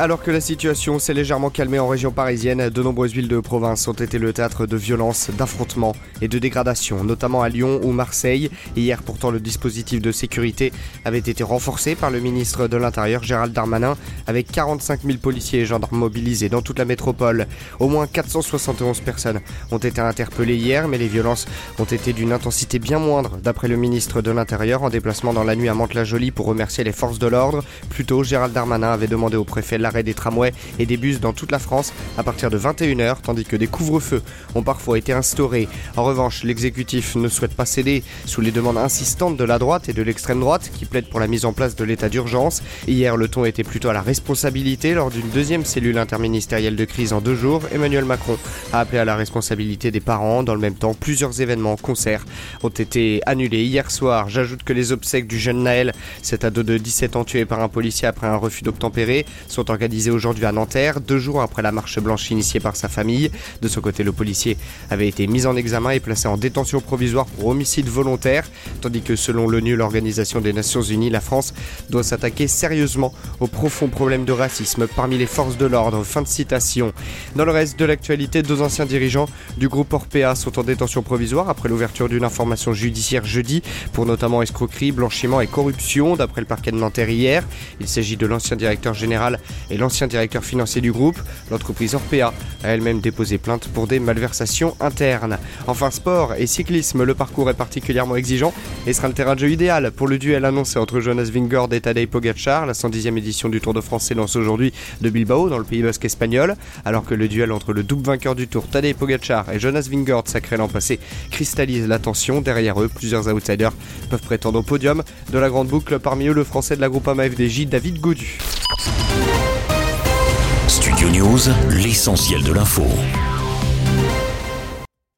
Alors que la situation s'est légèrement calmée en région parisienne, de nombreuses villes de province ont été le théâtre de violences, d'affrontements et de dégradations, notamment à Lyon ou Marseille. Hier, pourtant, le dispositif de sécurité avait été renforcé par le ministre de l'Intérieur, Gérald Darmanin, avec 45 000 policiers et gendarmes mobilisés dans toute la métropole. Au moins 471 personnes ont été interpellées hier, mais les violences ont été d'une intensité bien moindre, d'après le ministre de l'Intérieur, en déplacement dans la nuit à Mantes-la-Jolie pour remercier les forces de l'ordre. Plus tôt, Gérald Darmanin avait demandé au préfet la des tramways et des bus dans toute la France à partir de 21h, tandis que des couvre-feux ont parfois été instaurés. En revanche, l'exécutif ne souhaite pas céder sous les demandes insistantes de la droite et de l'extrême droite qui plaident pour la mise en place de l'état d'urgence. Hier, le ton était plutôt à la responsabilité lors d'une deuxième cellule interministérielle de crise en deux jours. Emmanuel Macron a appelé à la responsabilité des parents. Dans le même temps, plusieurs événements, concerts ont été annulés hier soir. J'ajoute que les obsèques du jeune Naël, cet ado de 17 ans tué par un policier après un refus d'obtempérer, sont organisé aujourd'hui à Nanterre, deux jours après la marche blanche initiée par sa famille. De son côté, le policier avait été mis en examen et placé en détention provisoire pour homicide volontaire, tandis que selon l'ONU, l'Organisation des Nations Unies, la France doit s'attaquer sérieusement au profond problème de racisme parmi les forces de l'ordre. Fin de citation. Dans le reste de l'actualité, deux anciens dirigeants du groupe Orpea sont en détention provisoire après l'ouverture d'une information judiciaire jeudi pour notamment escroquerie, blanchiment et corruption, d'après le parquet de Nanterre hier. Il s'agit de l'ancien directeur général et l'ancien directeur financier du groupe. L'entreprise Orpea a elle-même déposé plainte pour des malversations internes. Enfin, sport et cyclisme, le parcours est particulièrement exigeant et sera le terrain de jeu idéal pour le duel annoncé entre Jonas Vingord et Tadej Pogacar. La 110e édition du Tour de France s'élance aujourd'hui de Bilbao dans le Pays Basque espagnol, alors que le duel entre le double vainqueur du Tour Tadej Pogacar et Jonas Vingord sacré l'an passé cristallise l'attention. Derrière eux, plusieurs outsiders peuvent prétendre au podium de la grande boucle, parmi eux le français de la groupe FDJ David Godu. Studio News, l'essentiel de l'info.